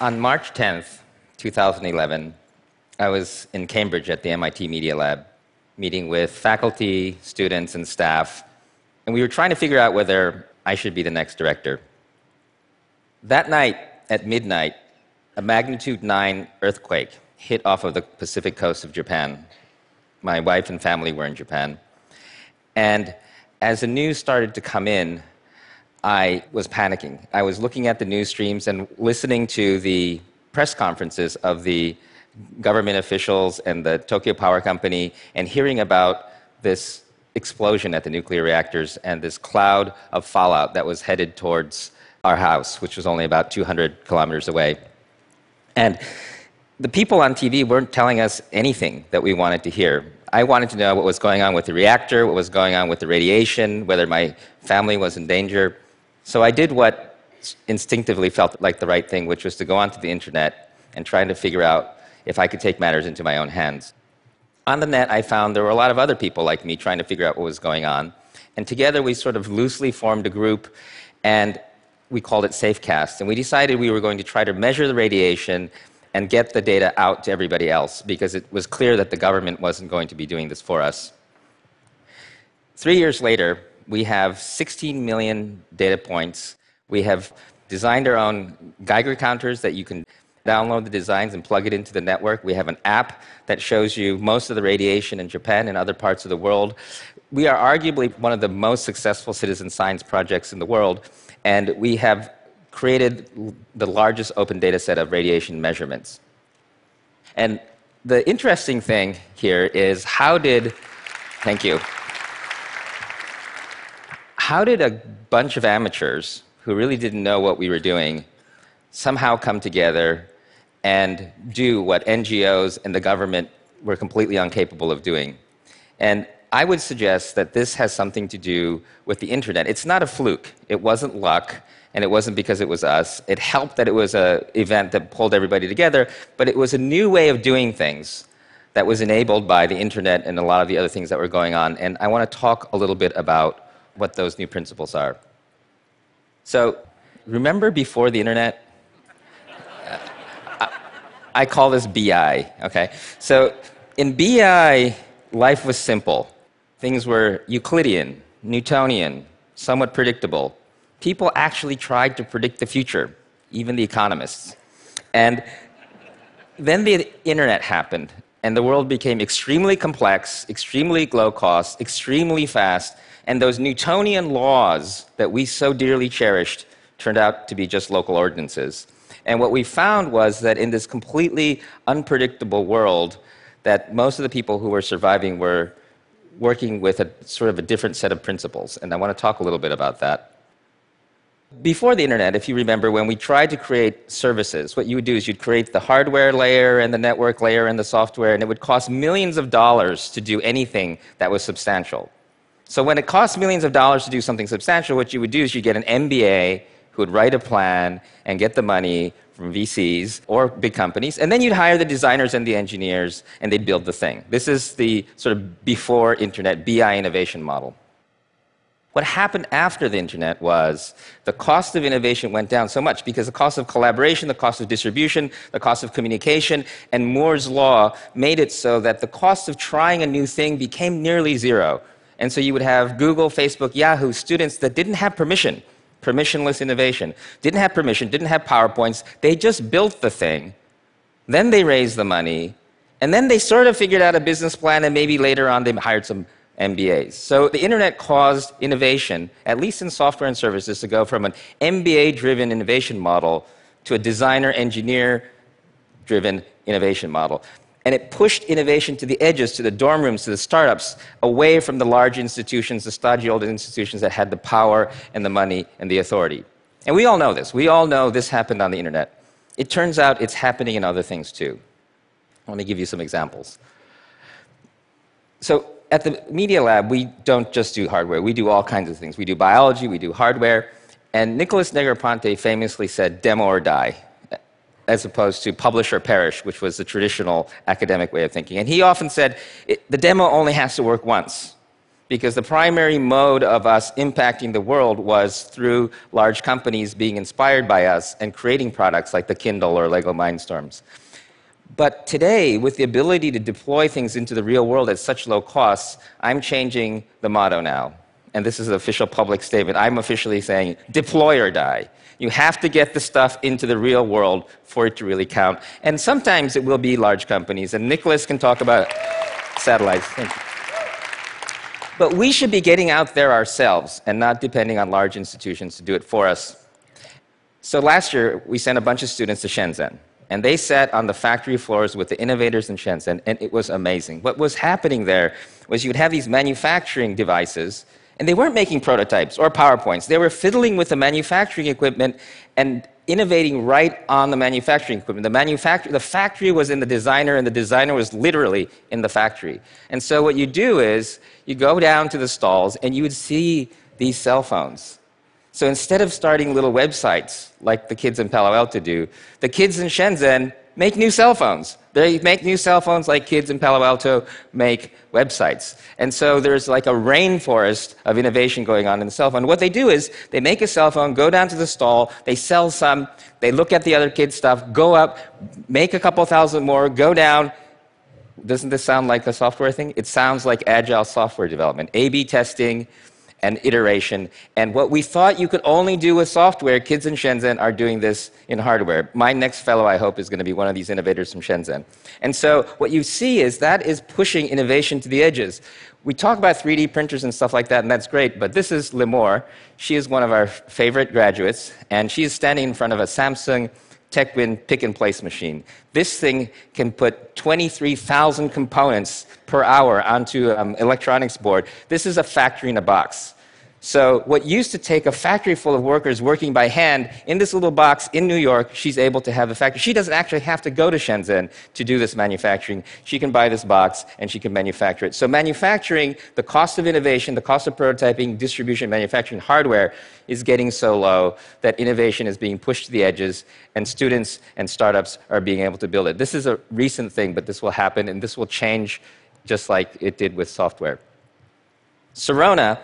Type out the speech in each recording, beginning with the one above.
On March 10th, 2011, I was in Cambridge at the MIT Media Lab, meeting with faculty, students, and staff, and we were trying to figure out whether I should be the next director. That night, at midnight, a magnitude 9 earthquake hit off of the Pacific coast of Japan. My wife and family were in Japan. And as the news started to come in, I was panicking. I was looking at the news streams and listening to the press conferences of the government officials and the Tokyo Power Company and hearing about this explosion at the nuclear reactors and this cloud of fallout that was headed towards our house, which was only about 200 kilometers away. And the people on TV weren't telling us anything that we wanted to hear. I wanted to know what was going on with the reactor, what was going on with the radiation, whether my family was in danger. So I did what instinctively felt like the right thing, which was to go onto the internet and try to figure out if I could take matters into my own hands. On the net, I found there were a lot of other people like me trying to figure out what was going on. And together we sort of loosely formed a group, and we called it Safecast. And we decided we were going to try to measure the radiation and get the data out to everybody else because it was clear that the government wasn't going to be doing this for us. Three years later, we have 16 million data points. We have designed our own Geiger counters that you can download the designs and plug it into the network. We have an app that shows you most of the radiation in Japan and other parts of the world. We are arguably one of the most successful citizen science projects in the world. And we have created the largest open data set of radiation measurements. And the interesting thing here is how did, thank you, how did a bunch of amateurs who really didn't know what we were doing somehow come together and do what NGOs and the government were completely incapable of doing? And I would suggest that this has something to do with the internet. It's not a fluke, it wasn't luck, and it wasn't because it was us. It helped that it was an event that pulled everybody together, but it was a new way of doing things that was enabled by the internet and a lot of the other things that were going on. And I want to talk a little bit about what those new principles are. So, remember before the internet? Uh, I, I call this BI, okay? So, in BI, life was simple. Things were Euclidean, Newtonian, somewhat predictable. People actually tried to predict the future, even the economists. And then the internet happened, and the world became extremely complex, extremely low cost, extremely fast, and those Newtonian laws that we so dearly cherished turned out to be just local ordinances. And what we found was that in this completely unpredictable world, that most of the people who were surviving were working with a sort of a different set of principles. And I want to talk a little bit about that. Before the internet, if you remember, when we tried to create services, what you would do is you'd create the hardware layer and the network layer and the software, and it would cost millions of dollars to do anything that was substantial. So when it costs millions of dollars to do something substantial, what you would do is you get an MBA who would write a plan and get the money from VCs or big companies, and then you'd hire the designers and the engineers, and they'd build the thing. This is the sort of before internet BI innovation model. What happened after the internet was the cost of innovation went down so much because the cost of collaboration, the cost of distribution, the cost of communication, and Moore's law made it so that the cost of trying a new thing became nearly zero. And so you would have Google, Facebook, Yahoo students that didn't have permission permissionless innovation. Didn't have permission, didn't have PowerPoints. They just built the thing. Then they raised the money. And then they sort of figured out a business plan, and maybe later on they hired some MBAs. So the internet caused innovation, at least in software and services, to go from an MBA driven innovation model to a designer engineer driven innovation model and it pushed innovation to the edges, to the dorm rooms, to the startups, away from the large institutions, the stodgy old institutions that had the power and the money and the authority. And we all know this. We all know this happened on the internet. It turns out it's happening in other things too. Let me give you some examples. So, at the Media Lab, we don't just do hardware, we do all kinds of things. We do biology, we do hardware. And Nicholas Negroponte famously said, demo or die as opposed to publish or perish, which was the traditional academic way of thinking. And he often said the demo only has to work once. because the primary mode of us impacting the world was through large companies being inspired by us and creating products like the Kindle or Lego Mindstorms. But today, with the ability to deploy things into the real world at such low costs, I'm changing the motto now. And this is an official public statement. I'm officially saying deploy or die. You have to get the stuff into the real world for it to really count. And sometimes it will be large companies. And Nicholas can talk about satellites. But we should be getting out there ourselves and not depending on large institutions to do it for us. So last year, we sent a bunch of students to Shenzhen. And they sat on the factory floors with the innovators in Shenzhen, and it was amazing. What was happening there was you'd have these manufacturing devices, and they weren't making prototypes or PowerPoints. They were fiddling with the manufacturing equipment and innovating right on the manufacturing equipment. The, manufact- the factory was in the designer, and the designer was literally in the factory. And so, what you do is you go down to the stalls, and you would see these cell phones. So, instead of starting little websites like the kids in Palo Alto do, the kids in Shenzhen make new cell phones. They make new cell phones like kids in Palo Alto make websites. And so there's like a rainforest of innovation going on in the cell phone. What they do is they make a cell phone, go down to the stall, they sell some, they look at the other kids' stuff, go up, make a couple thousand more, go down. Doesn't this sound like a software thing? It sounds like agile software development. A B testing, and iteration. And what we thought you could only do with software, kids in Shenzhen are doing this in hardware. My next fellow, I hope, is going to be one of these innovators from Shenzhen. And so what you see is that is pushing innovation to the edges. We talk about 3D printers and stuff like that, and that's great, but this is Limor. She is one of our favorite graduates, and she is standing in front of a Samsung TechWin pick and place machine. This thing can put 23,000 components per hour onto an um, electronics board. This is a factory in a box. So, what used to take a factory full of workers working by hand in this little box in New York, she's able to have a factory. She doesn't actually have to go to Shenzhen to do this manufacturing. She can buy this box and she can manufacture it. So, manufacturing, the cost of innovation, the cost of prototyping, distribution, manufacturing hardware is getting so low that innovation is being pushed to the edges and students and startups are being able to build it. This is a recent thing, but this will happen and this will change just like it did with software. Sorona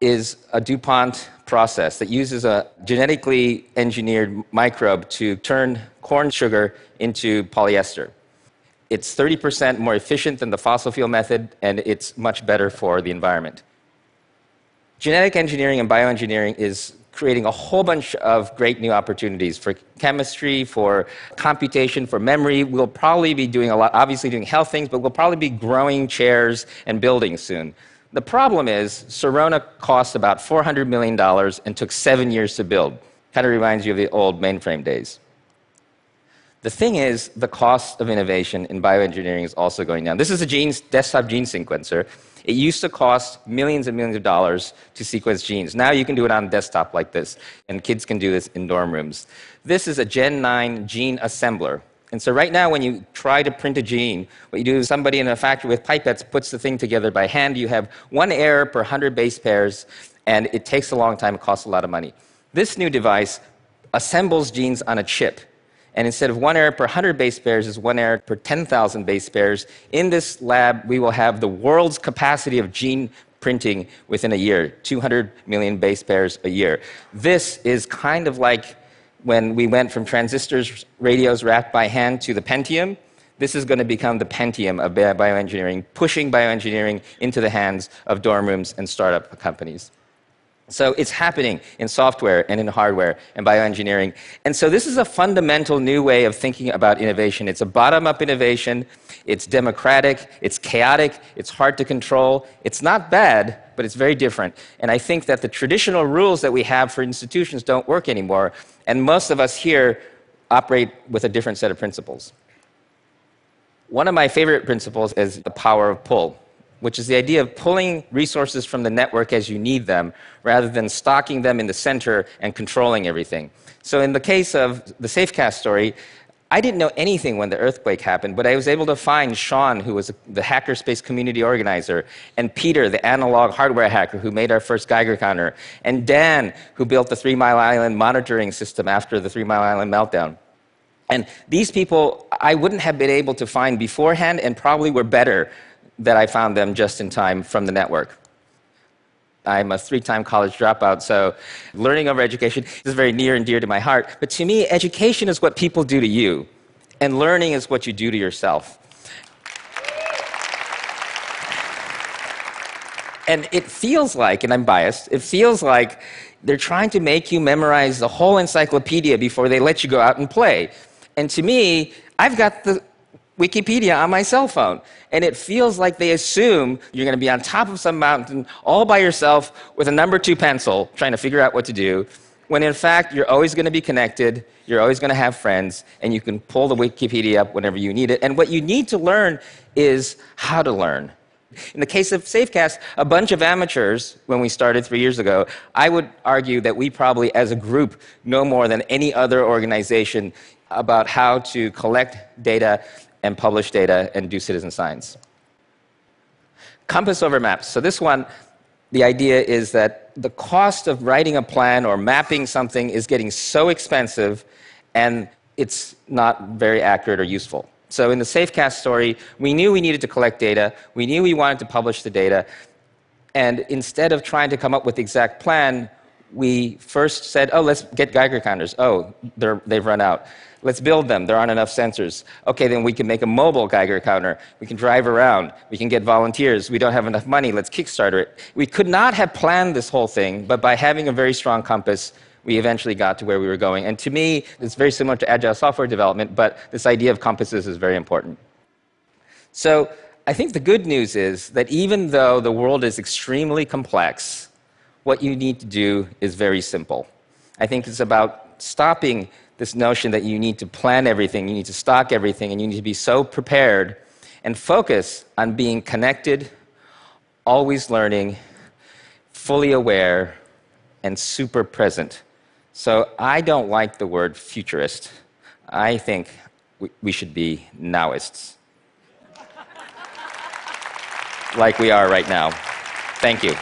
is a DuPont process that uses a genetically engineered microbe to turn corn sugar into polyester. It's 30% more efficient than the fossil fuel method, and it's much better for the environment. Genetic engineering and bioengineering is creating a whole bunch of great new opportunities for chemistry, for computation, for memory. We'll probably be doing a lot, obviously doing health things, but we'll probably be growing chairs and buildings soon. The problem is, Sorona cost about $400 million and took seven years to build. Kind of reminds you of the old mainframe days. The thing is, the cost of innovation in bioengineering is also going down. This is a genes, desktop gene sequencer. It used to cost millions and millions of dollars to sequence genes. Now you can do it on a desktop like this, and kids can do this in dorm rooms. This is a Gen 9 gene assembler. And so right now, when you try to print a gene, what you do is somebody in a factory with pipettes puts the thing together by hand. You have one error per 100 base pairs, and it takes a long time. It costs a lot of money. This new device assembles genes on a chip. And instead of one error per 100 base pairs, is one error per 10,000 base pairs. In this lab, we will have the world's capacity of gene printing within a year 200 million base pairs a year. This is kind of like when we went from transistors, radios wrapped by hand to the Pentium, this is going to become the Pentium of bioengineering, pushing bioengineering into the hands of dorm rooms and startup companies. So it's happening in software and in hardware and bioengineering. And so this is a fundamental new way of thinking about innovation. It's a bottom up innovation, it's democratic, it's chaotic, it's hard to control. It's not bad, but it's very different. And I think that the traditional rules that we have for institutions don't work anymore. And most of us here operate with a different set of principles. One of my favorite principles is the power of pull which is the idea of pulling resources from the network as you need them rather than stocking them in the center and controlling everything. So, in the case of the Safecast story, I didn't know anything when the earthquake happened, but I was able to find Sean, who was the hackerspace community organizer, and Peter, the analog hardware hacker who made our first Geiger counter, and Dan, who built the Three Mile Island monitoring system after the Three Mile Island meltdown. And these people I wouldn't have been able to find beforehand and probably were better that I found them just in time from the network. I'm a three time college dropout, so learning over education is very near and dear to my heart. But to me, education is what people do to you, and learning is what you do to yourself. And it feels like, and I'm biased, it feels like they're trying to make you memorize the whole encyclopedia before they let you go out and play. And to me, I've got the Wikipedia on my cell phone. And it feels like they assume you're going to be on top of some mountain all by yourself with a number two pencil trying to figure out what to do, when in fact you're always going to be connected, you're always going to have friends, and you can pull the Wikipedia up whenever you need it. And what you need to learn is how to learn. In the case of Safecast, a bunch of amateurs, when we started three years ago, I would argue that we probably, as a group, know more than any other organization about how to collect data and publish data and do citizen science. Compass over maps. So, this one, the idea is that the cost of writing a plan or mapping something is getting so expensive and it's not very accurate or useful. So in the Safecast story, we knew we needed to collect data, we knew we wanted to publish the data, and instead of trying to come up with the exact plan, we first said, oh, let's get Geiger counters. Oh, they've run out. Let's build them. There aren't enough sensors. Okay, then we can make a mobile Geiger counter. We can drive around. We can get volunteers. We don't have enough money. Let's Kickstarter it. We could not have planned this whole thing, but by having a very strong compass, we eventually got to where we were going. And to me, it's very similar to agile software development, but this idea of compasses is very important. So I think the good news is that even though the world is extremely complex, what you need to do is very simple. I think it's about stopping this notion that you need to plan everything, you need to stock everything, and you need to be so prepared and focus on being connected, always learning, fully aware, and super present so I don't like the word futurist. I think we should be nowists. like we are right now. Thank you.